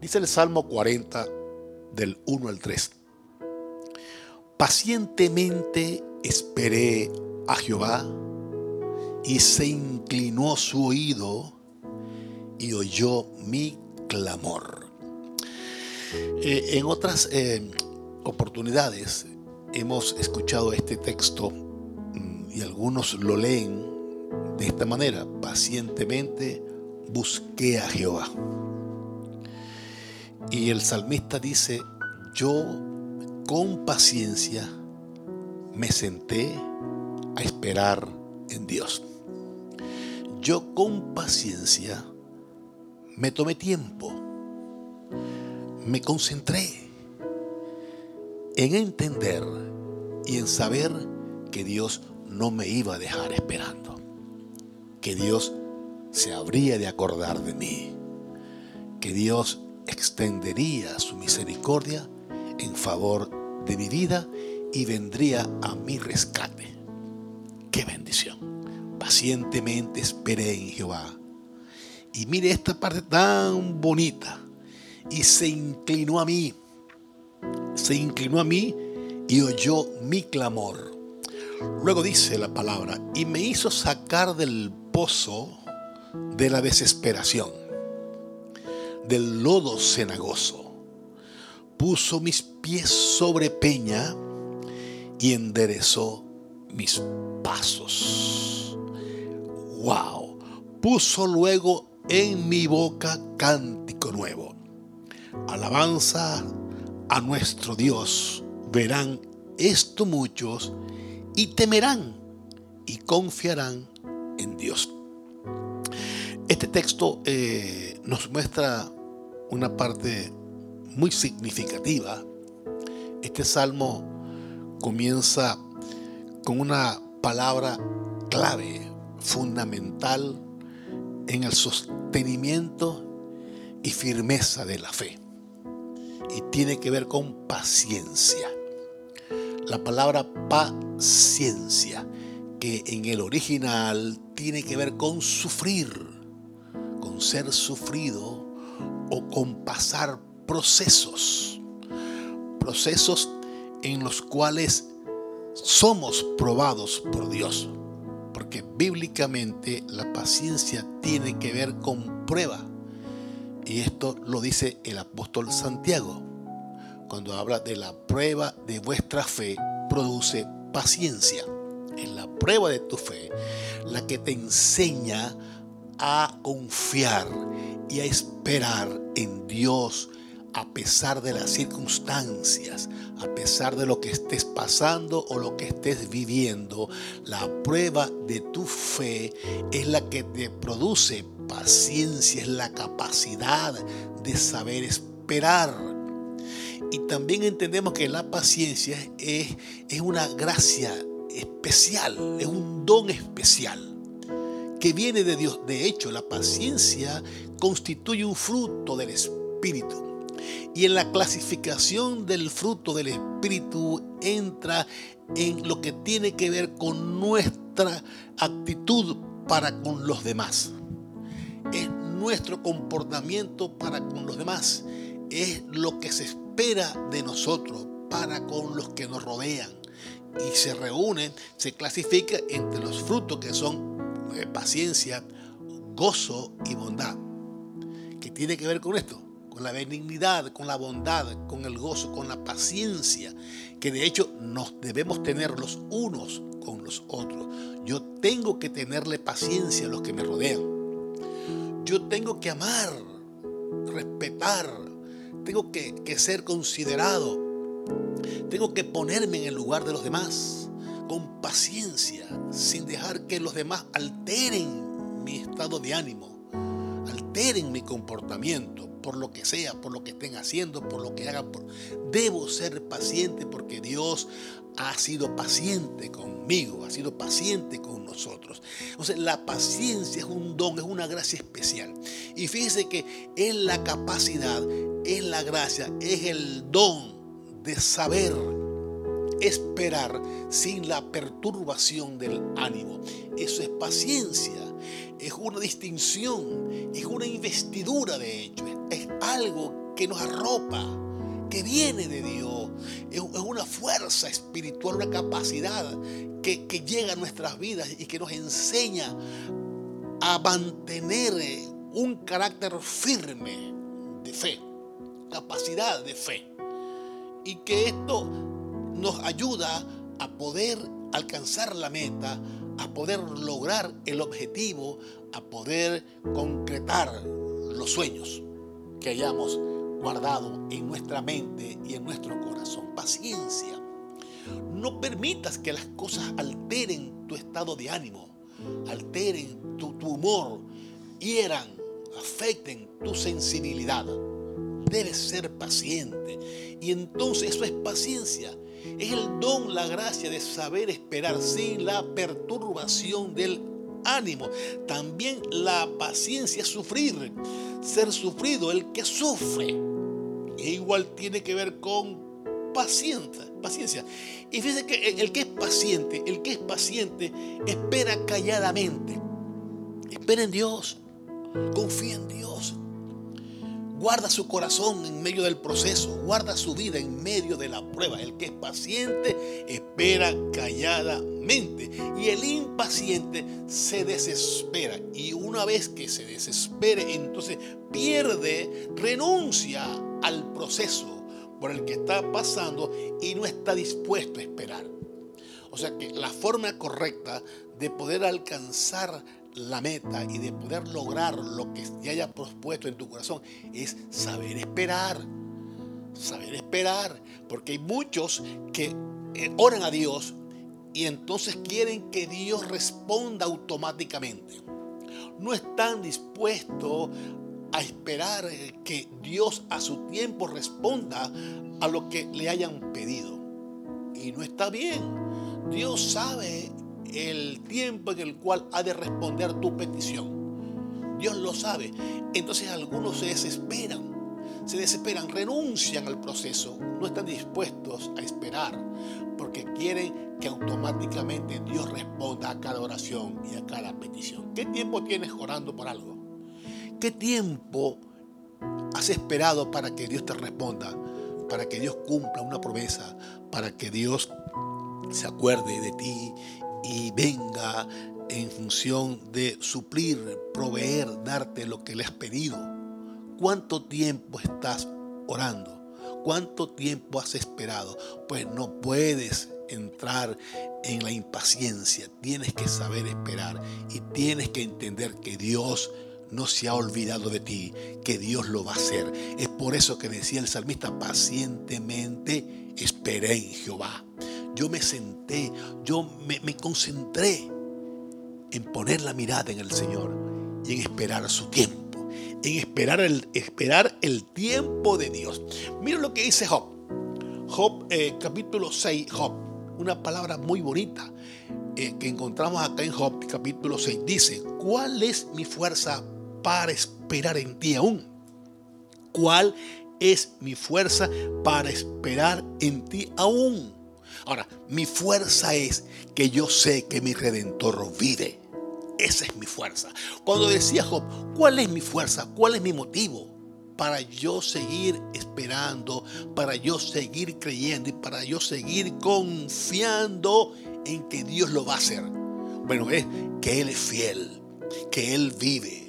Dice el Salmo 40 del 1 al 3. Pacientemente esperé a Jehová y se inclinó su oído y oyó mi clamor. Eh, en otras eh, oportunidades hemos escuchado este texto mm, y algunos lo leen de esta manera, pacientemente busqué a Jehová. Y el salmista dice, yo con paciencia me senté a esperar en Dios. Yo con paciencia me tomé tiempo, me concentré en entender y en saber que Dios no me iba a dejar esperando, que Dios se habría de acordar de mí, que Dios extendería su misericordia en favor de mi vida y vendría a mi rescate. ¡Qué bendición! Pacientemente esperé en Jehová. Y mire esta parte tan bonita. Y se inclinó a mí. Se inclinó a mí y oyó mi clamor. Luego dice la palabra, y me hizo sacar del pozo de la desesperación del lodo cenagoso. Puso mis pies sobre peña y enderezó mis pasos. ¡Wow! Puso luego en mi boca cántico nuevo. Alabanza a nuestro Dios. Verán esto muchos y temerán y confiarán en Dios. Este texto eh, nos muestra una parte muy significativa. Este salmo comienza con una palabra clave, fundamental en el sostenimiento y firmeza de la fe. Y tiene que ver con paciencia. La palabra paciencia, que en el original tiene que ver con sufrir ser sufrido o con pasar procesos. Procesos en los cuales somos probados por Dios. Porque bíblicamente la paciencia tiene que ver con prueba. Y esto lo dice el apóstol Santiago. Cuando habla de la prueba de vuestra fe, produce paciencia. En la prueba de tu fe, la que te enseña a confiar y a esperar en Dios a pesar de las circunstancias, a pesar de lo que estés pasando o lo que estés viviendo. La prueba de tu fe es la que te produce paciencia, es la capacidad de saber esperar. Y también entendemos que la paciencia es, es una gracia especial, es un don especial que viene de Dios. De hecho, la paciencia constituye un fruto del Espíritu. Y en la clasificación del fruto del Espíritu entra en lo que tiene que ver con nuestra actitud para con los demás. Es nuestro comportamiento para con los demás. Es lo que se espera de nosotros para con los que nos rodean. Y se reúnen, se clasifica entre los frutos que son eh, paciencia, gozo y bondad. ¿Qué tiene que ver con esto? Con la benignidad, con la bondad, con el gozo, con la paciencia, que de hecho nos debemos tener los unos con los otros. Yo tengo que tenerle paciencia a los que me rodean. Yo tengo que amar, respetar, tengo que, que ser considerado, tengo que ponerme en el lugar de los demás con paciencia, sin dejar que los demás alteren mi estado de ánimo, alteren mi comportamiento, por lo que sea, por lo que estén haciendo, por lo que hagan. Debo ser paciente porque Dios ha sido paciente conmigo, ha sido paciente con nosotros. Entonces, la paciencia es un don, es una gracia especial. Y fíjese que es la capacidad, es la gracia, es el don de saber esperar sin la perturbación del ánimo. Eso es paciencia, es una distinción, es una investidura de hecho, es algo que nos arropa, que viene de Dios. Es una fuerza espiritual, una capacidad que, que llega a nuestras vidas y que nos enseña a mantener un carácter firme de fe, capacidad de fe. Y que esto nos ayuda a poder alcanzar la meta, a poder lograr el objetivo, a poder concretar los sueños que hayamos guardado en nuestra mente y en nuestro corazón. Paciencia. No permitas que las cosas alteren tu estado de ánimo, alteren tu, humor, hieran, afecten tu sensibilidad. Debes ser paciente. Y entonces eso es paciencia. Es el don, la gracia de saber esperar sin la perturbación del ánimo. También la paciencia sufrir. Ser sufrido, el que sufre. E igual tiene que ver con paciencia, paciencia. Y fíjense que el que es paciente, el que es paciente, espera calladamente. Espera en Dios. Confía en Dios. Guarda su corazón en medio del proceso, guarda su vida en medio de la prueba. El que es paciente espera calladamente y el impaciente se desespera. Y una vez que se desespere, entonces pierde, renuncia al proceso por el que está pasando y no está dispuesto a esperar. O sea que la forma correcta de poder alcanzar la meta y de poder lograr lo que ya haya propuesto en tu corazón es saber esperar. Saber esperar. Porque hay muchos que eh, oran a Dios y entonces quieren que Dios responda automáticamente. No están dispuestos a esperar que Dios a su tiempo responda a lo que le hayan pedido. Y no está bien. Dios sabe el tiempo en el cual ha de responder tu petición. Dios lo sabe. Entonces algunos se desesperan, se desesperan, renuncian al proceso, no están dispuestos a esperar, porque quieren que automáticamente Dios responda a cada oración y a cada petición. ¿Qué tiempo tienes orando por algo? ¿Qué tiempo has esperado para que Dios te responda? Para que Dios cumpla una promesa, para que Dios se acuerde de ti y venga en función de suplir, proveer, darte lo que le has pedido. ¿Cuánto tiempo estás orando? ¿Cuánto tiempo has esperado? Pues no puedes entrar en la impaciencia, tienes que saber esperar y tienes que entender que Dios no se ha olvidado de ti, que Dios lo va a hacer. Es por eso que decía el salmista, pacientemente esperé en Jehová yo me senté, yo me, concentré en poner la mirada en el Señor y en esperar su tiempo, en esperar el, esperar el tiempo de Dios. Mira lo que dice Job. Job, eh, capítulo 6, Job, una palabra muy bonita eh, que encontramos acá en Job, capítulo 6. Dice, ¿cuál es mi fuerza para esperar en ti aún? ¿Cuál es mi fuerza para esperar en ti aún? Ahora, mi fuerza es que yo sé que mi redentor vive. Esa es mi fuerza. Cuando decía Job, ¿cuál es mi fuerza? ¿Cuál es mi motivo? Para yo seguir esperando, para yo seguir creyendo y para yo seguir confiando en que Dios lo va a hacer. Bueno, es que Él es fiel, que Él vive,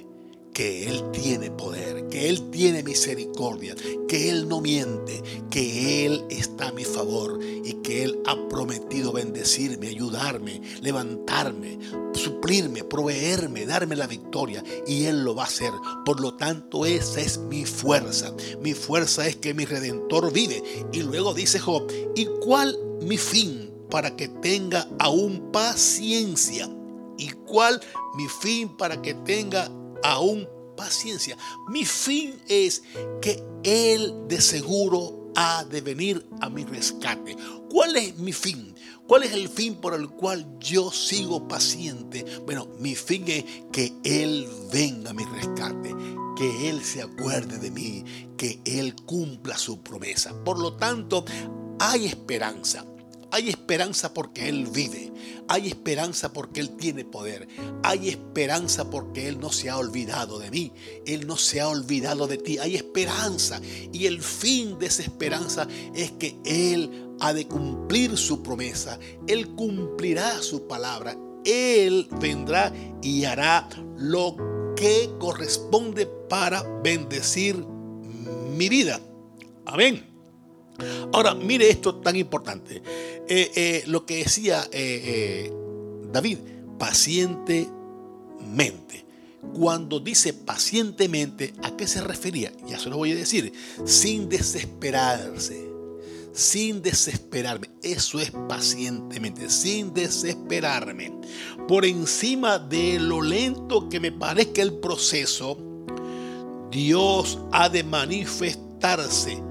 que Él tiene poder, que Él tiene misericordia, que Él no miente, que Él está a mi favor y que Él ha prometido bendecirme, ayudarme, levantarme, suplirme, proveerme, darme la victoria y Él lo va a hacer. Por lo tanto, esa es mi fuerza. Mi fuerza es que mi redentor vive. Y luego dice Job, ¿y cuál mi fin para que tenga aún paciencia? ¿Y cuál mi fin para que tenga aún paciencia. Mi fin es que Él de seguro ha de venir a mi rescate. ¿Cuál es mi fin? ¿Cuál es el fin por el cual yo sigo paciente? Bueno, mi fin es que Él venga a mi rescate, que Él se acuerde de mí, que Él cumpla su promesa. Por lo tanto, hay esperanza. Hay esperanza porque Él vive. Hay esperanza porque Él tiene poder. Hay esperanza porque Él no se ha olvidado de mí. Él no se ha olvidado de ti. Hay esperanza. Y el fin de esa esperanza es que Él ha de cumplir su promesa. Él cumplirá su palabra. Él vendrá y hará lo que corresponde para bendecir mi vida. Amén. Ahora, mire esto tan importante. Eh, eh, lo que decía eh, David, pacientemente. Cuando dice pacientemente, ¿a qué se refería? Ya se lo voy a decir. Sin desesperarse. Sin desesperarme. Eso es pacientemente. Sin desesperarme. Por encima de lo lento que me parezca el proceso, Dios ha de manifestarse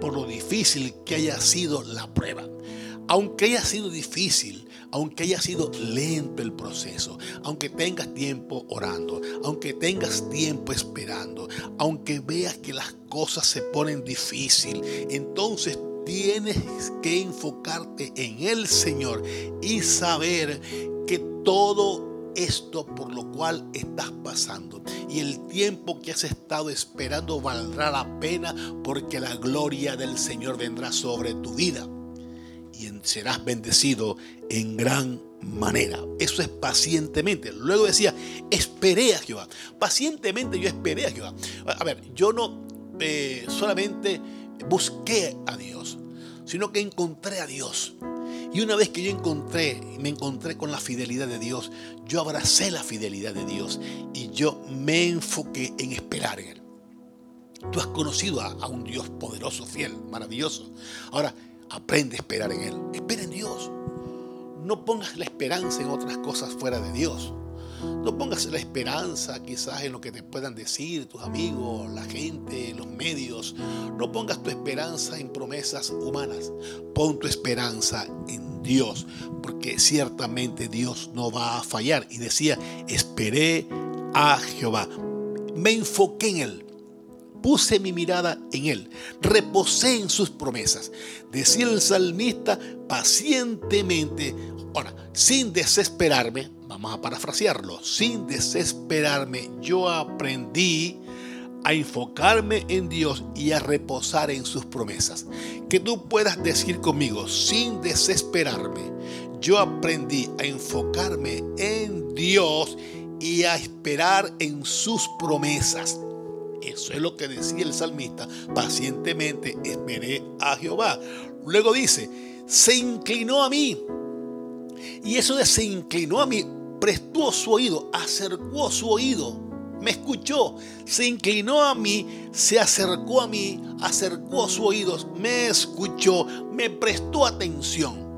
por lo difícil que haya sido la prueba. Aunque haya sido difícil, aunque haya sido lento el proceso, aunque tengas tiempo orando, aunque tengas tiempo esperando, aunque veas que las cosas se ponen difícil, entonces tienes que enfocarte en el Señor y saber que todo esto por lo cual estás pasando. Y el tiempo que has estado esperando valdrá la pena porque la gloria del Señor vendrá sobre tu vida. Y serás bendecido en gran manera. Eso es pacientemente. Luego decía, esperé a Jehová. Pacientemente yo esperé a Jehová. A ver, yo no eh, solamente busqué a Dios, sino que encontré a Dios. Y una vez que yo encontré, me encontré con la fidelidad de Dios, yo abracé la fidelidad de Dios y yo me enfoqué en esperar en Él. Tú has conocido a, un Dios poderoso, fiel, maravilloso. Ahora, aprende a esperar en Él. Espera en Dios. No pongas la esperanza en otras cosas fuera de Dios. No pongas la esperanza quizás en lo que te puedan decir tus amigos, la gente, los medios. No pongas tu esperanza en promesas humanas. Pon tu esperanza en Dios, porque ciertamente Dios no va a fallar. Y decía, esperé a Jehová. Me enfoqué en Él. Puse mi mirada en Él, reposé en sus promesas. Decía el salmista pacientemente, ahora, sin desesperarme, Vamos a parafrasearlo. Sin desesperarme, yo aprendí a enfocarme en Dios y a reposar en sus promesas. Que tú puedas decir conmigo, sin desesperarme, yo aprendí a enfocarme en Dios y a esperar en sus promesas. Eso es lo que decía el salmista. Pacientemente esperé a Jehová. Luego dice, se inclinó a mí. Y eso de se inclinó a mí prestó su oído, acercó su oído, me escuchó, se inclinó a mí, se acercó a mí, acercó su oído, me escuchó, me prestó atención.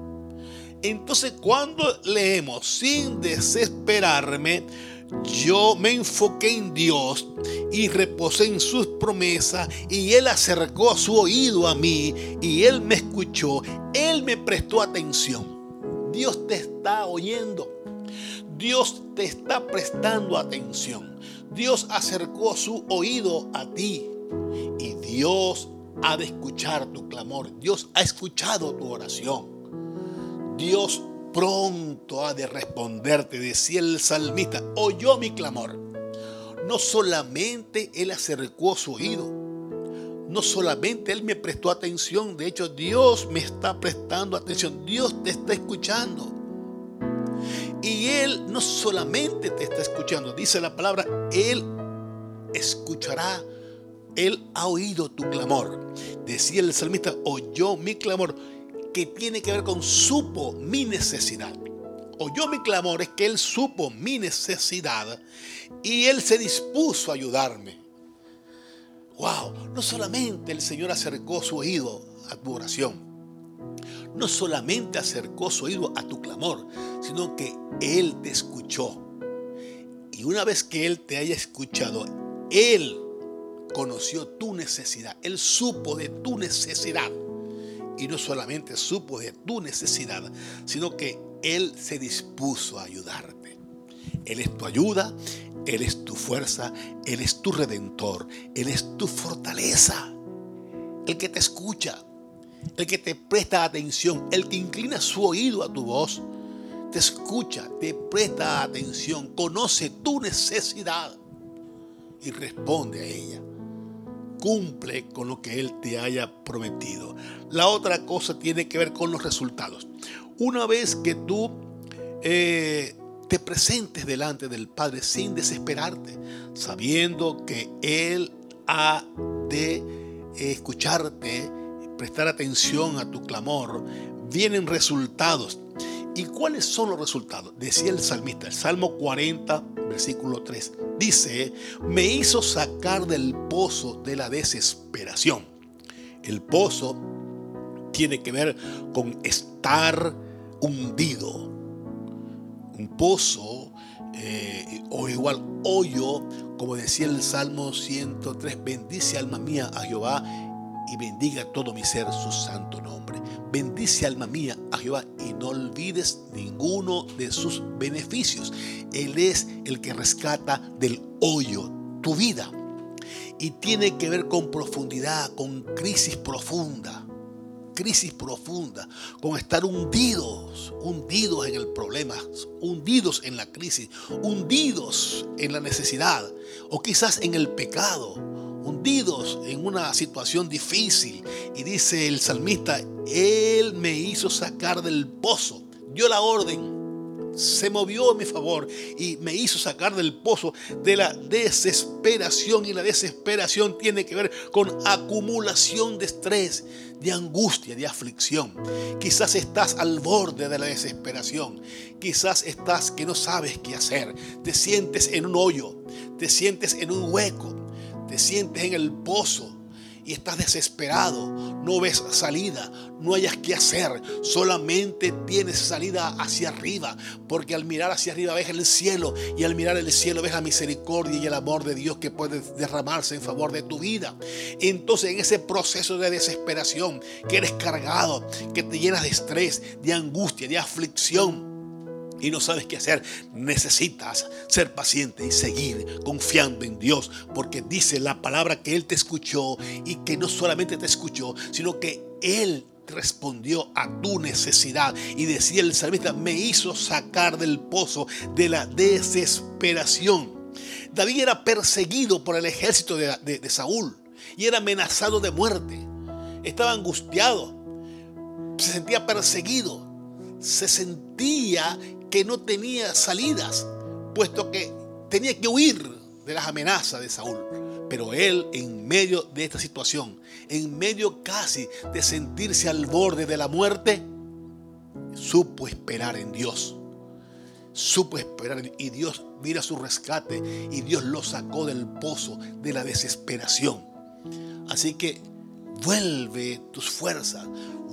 Entonces cuando leemos sin desesperarme, yo me enfoqué en Dios y reposé en sus promesas y Él acercó su oído a mí y Él me escuchó, Él me prestó atención. Dios te está oyendo. Dios te está prestando atención. Dios acercó su oído a ti y Dios ha de escuchar tu clamor. Dios ha escuchado tu oración. Dios pronto ha de responderte, decía el salmista, oyó mi clamor. No solamente Él acercó su oído, no solamente Él me prestó atención, de hecho Dios me está prestando atención, Dios te está escuchando. Y Él no solamente te está escuchando, dice la palabra, Él escuchará, Él ha oído tu clamor. Decía el salmista, oyó mi clamor, que tiene que ver con supo mi necesidad. Oyó mi clamor, es que Él supo mi necesidad y Él se dispuso a ayudarme. Wow, no solamente el Señor acercó su oído a tu oración, no solamente acercó su oído a tu clamor, sino que Él te escuchó. Y una vez que Él te haya escuchado, Él conoció tu necesidad, Él supo de tu necesidad. Y no solamente supo de tu necesidad, sino que Él se dispuso a ayudarte. Él es tu ayuda, Él es tu fuerza, Él es tu redentor, Él es tu fortaleza, el que te escucha el que te presta atención, el que inclina su oído a tu voz, te escucha, te presta atención, conoce tu necesidad y responde a ella. Cumple con lo que Él te haya prometido. La otra cosa tiene que ver con los resultados. Una vez que tú eh, te presentes delante del Padre sin desesperarte, sabiendo que Él ha de escucharte, prestar atención a tu clamor, vienen resultados. ¿Y cuáles son los resultados? Decía el salmista, el Salmo 40, versículo 3. Dice, me hizo sacar del pozo de la desesperación. El pozo tiene que ver con estar hundido. Un pozo eh, o igual hoyo, como decía el Salmo 103, bendice alma mía a Jehová y bendiga todo mi ser su santo nombre. Bendice alma mía a Jehová y no olvides ninguno de sus beneficios. Él es el que rescata del hoyo tu vida. Y tiene que ver con profundidad, con crisis profunda. Crisis profunda, con estar hundidos, hundidos en el problema, hundidos en la crisis, hundidos en la necesidad o quizás en el pecado hundidos en una situación difícil. Y dice el salmista, Él me hizo sacar del pozo, dio la orden, se movió a mi favor y me hizo sacar del pozo de la desesperación. Y la desesperación tiene que ver con acumulación de estrés, de angustia, de aflicción. Quizás estás al borde de la desesperación. Quizás estás que no sabes qué hacer. Te sientes en un hoyo, te sientes en un hueco te sientes en el pozo y estás desesperado, no ves salida, no hayas qué hacer, solamente tienes salida hacia arriba, porque al mirar hacia arriba ves el cielo y al mirar el cielo ves la misericordia y el amor de Dios que puede derramarse en favor de tu vida. Entonces en ese proceso de desesperación que eres cargado, que te llenas de estrés, de angustia, de aflicción, y no sabes qué hacer, necesitas ser paciente y seguir confiando en Dios, porque dice la palabra que Él te escuchó y que no solamente te escuchó, sino que Él respondió a tu necesidad. Y decía el salmista, me hizo sacar del pozo de la desesperación. David era perseguido por el ejército de, de Saúl y era amenazado de muerte. Estaba angustiado, se sentía perseguido, se sentía que no tenía salidas, puesto que tenía que huir de las amenazas de Saúl. Pero él, en medio de esta situación, en medio casi de sentirse al borde de la muerte, supo esperar en Dios. Supo esperar y Dios mira su rescate y Dios lo sacó del pozo de la desesperación. Así que vuelve tus fuerzas,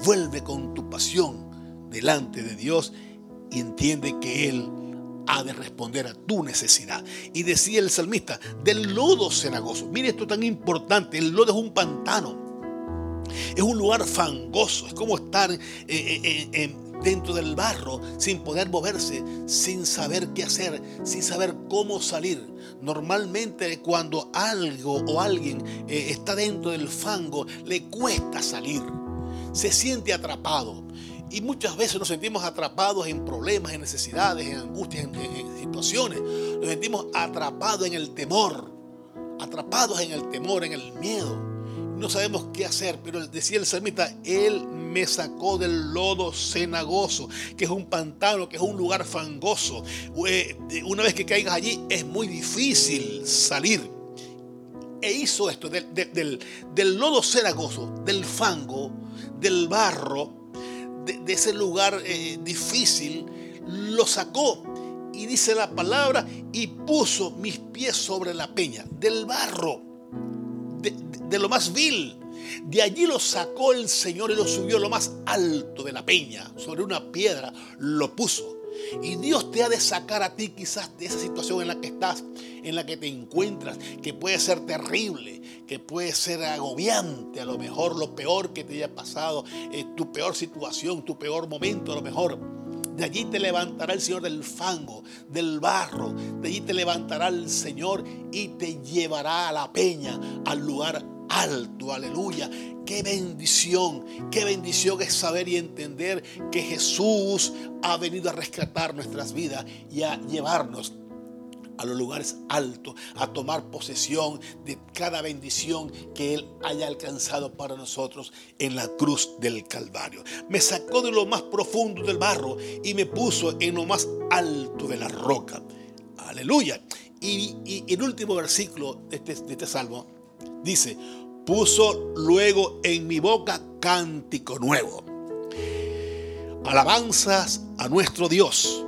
vuelve con tu pasión delante de Dios y entiende que Él ha de responder a tu necesidad. Y decía el salmista, del lodo cenagoso. Mire esto tan importante, el lodo es un pantano. Es un lugar fangoso, es como estar eh, eh, eh, dentro del barro sin poder moverse, sin saber qué hacer, sin saber cómo salir. Normalmente cuando algo o alguien está dentro del fango, le cuesta salir. Se siente atrapado. Y muchas veces nos sentimos atrapados en problemas, en necesidades, en angustias, en, situaciones. Nos sentimos atrapados en el temor, atrapados en el temor, en el miedo. No sabemos qué hacer, pero decía el salmista, Él me sacó del lodo cenagoso, que es un pantano, que es un lugar fangoso. Eh, una vez que caigas allí es muy difícil salir. E hizo esto del lodo cenagoso, del fango, del barro, de, ese lugar eh, difícil, lo sacó. Y dice la palabra, y puso mis pies sobre la peña, del barro, de, de lo más vil. De allí lo sacó el Señor y lo subió a lo más alto de la peña, sobre una piedra, lo puso. Y Dios te ha de sacar a ti quizás de esa situación en la que estás, en la que te encuentras, que puede ser terrible, que puede ser agobiante, a lo mejor lo peor que te haya pasado, eh, tu peor situación, tu peor momento, a lo mejor. De allí te levantará el Señor del fango, del barro. De allí te levantará el Señor y te llevará a la peña, al lugar alto, aleluya. Qué bendición, qué bendición es saber y entender que Jesús ha venido a rescatar nuestras vidas y a llevarnos a los lugares altos, a tomar posesión de cada bendición que Él haya alcanzado para nosotros en la cruz del Calvario. Me sacó de lo más profundo del barro y me puso en lo más alto de la roca. Aleluya. Y, el último versículo de este, de este salmo dice, puso luego en mi boca cántico nuevo. Alabanzas a nuestro Dios.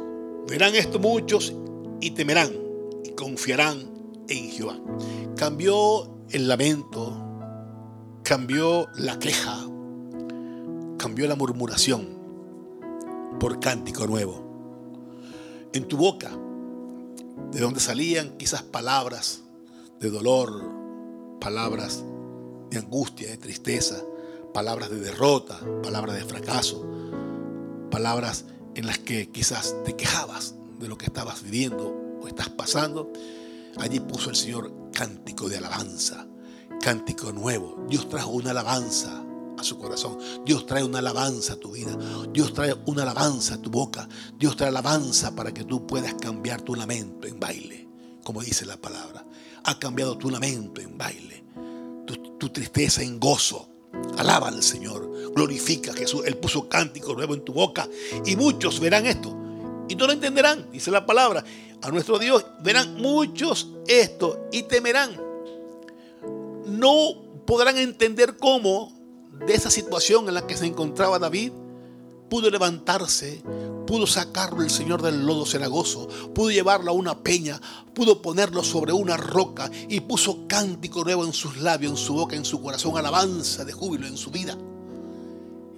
Verán esto muchos y temerán confiarán en Jehová. Cambió el lamento, cambió la queja, cambió la murmuración por cántico nuevo. En tu boca, de donde salían quizás palabras de dolor, palabras de angustia, de tristeza, palabras de derrota, palabras de fracaso, palabras en las que quizás te quejabas de lo que estabas viviendo estás pasando, allí puso el Señor cántico de alabanza, cántico nuevo. Dios trajo una alabanza a su corazón. Dios trae una alabanza a tu vida. Dios trae una alabanza a tu boca. Dios trae alabanza para que tú puedas cambiar tu lamento en baile, como dice la palabra. Ha cambiado tu lamento en baile, tu, tristeza en gozo. Alaba al Señor, glorifica a Jesús. Él puso cántico nuevo en tu boca y muchos verán esto y no lo entenderán, dice la palabra. A nuestro Dios verán muchos esto y temerán. No podrán entender cómo de esa situación en la que se encontraba David pudo levantarse, pudo sacarlo el Señor del lodo cenagoso, pudo llevarlo a una peña, pudo ponerlo sobre una roca y puso cántico nuevo en sus labios, en su boca, en su corazón, alabanza de júbilo en su vida.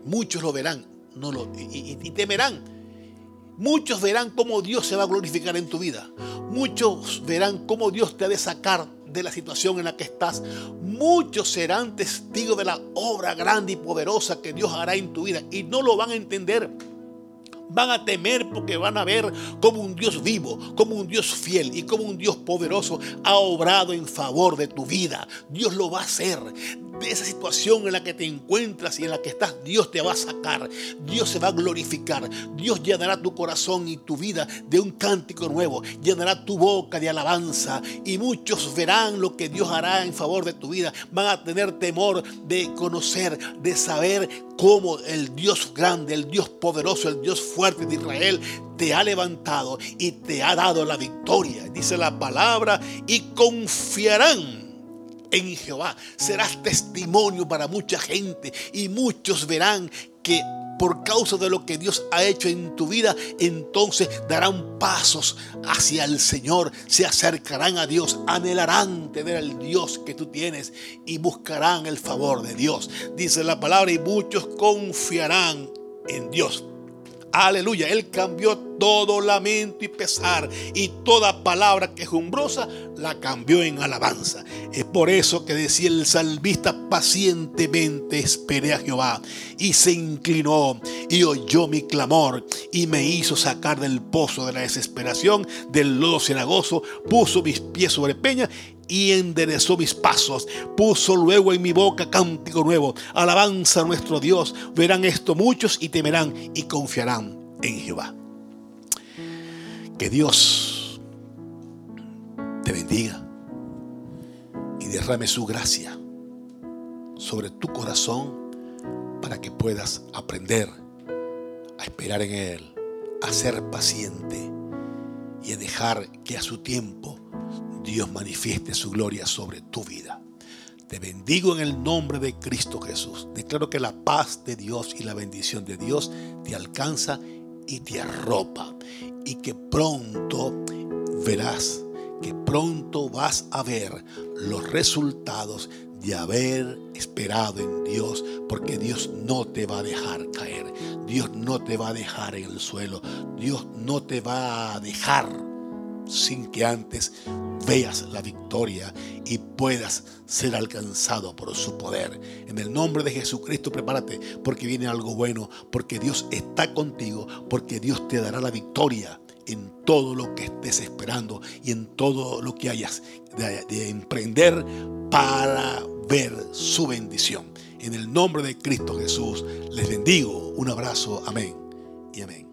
Muchos lo verán no lo, y temerán Muchos verán cómo Dios se va a glorificar en tu vida. Muchos verán cómo Dios te ha de sacar de la situación en la que estás. Muchos serán testigos de la obra grande y poderosa que Dios hará en tu vida y no lo van a entender. Van a temer porque van a ver como un Dios vivo, como un Dios fiel y como un Dios poderoso ha obrado en favor de tu vida. Dios lo va a hacer. De esa situación en la que te encuentras y en la que estás, Dios te va a sacar, Dios se va a glorificar, Dios llenará tu corazón y tu vida de un cántico nuevo, llenará tu boca de alabanza y muchos verán lo que Dios hará en favor de tu vida, van a tener temor de conocer, de saber cómo el Dios grande, el Dios poderoso, el Dios fuerte de Israel te ha levantado y te ha dado la victoria, dice la palabra, y confiarán en Jehová. Serás testimonio para mucha gente y muchos verán que por causa de lo que Dios ha hecho en tu vida, entonces darán pasos hacia el Señor, se acercarán a Dios, anhelarán tener al Dios que tú tienes y buscarán el favor de Dios. Dice la palabra y muchos confiarán en Dios. Aleluya, Él cambió todo lamento y pesar y toda palabra quejumbrosa la cambió en alabanza. Es por eso que decía el salvista, pacientemente esperé a Jehová y se inclinó y oyó mi clamor y me hizo sacar del pozo de la desesperación, del lodo cenagoso, puso mis pies sobre peña y enderezó mis pasos. Puso luego en mi boca cántico nuevo. Alabanza a nuestro Dios. Verán esto muchos y temerán y confiarán en Jehová. Que Dios te bendiga y derrame su gracia sobre tu corazón para que puedas aprender a esperar en Él, a ser paciente y a dejar que a su tiempo Dios manifieste su gloria sobre tu vida. Te bendigo en el nombre de Cristo Jesús. Declaro que la paz de Dios y la bendición de Dios te alcanza y te arropa. Y que pronto verás, que pronto vas a ver los resultados de haber esperado en Dios, porque Dios no te va a dejar caer, Dios no te va a dejar en el suelo, Dios no te va a dejar sin que antes veas la victoria y puedas ser alcanzado por su poder. En el nombre de Jesucristo, prepárate porque viene algo bueno, porque Dios está contigo, porque Dios te dará la victoria en todo lo que estés esperando y en todo lo que hayas de, emprender para ver su bendición. En el nombre de Cristo Jesús les bendigo. Un abrazo. Amén y amén.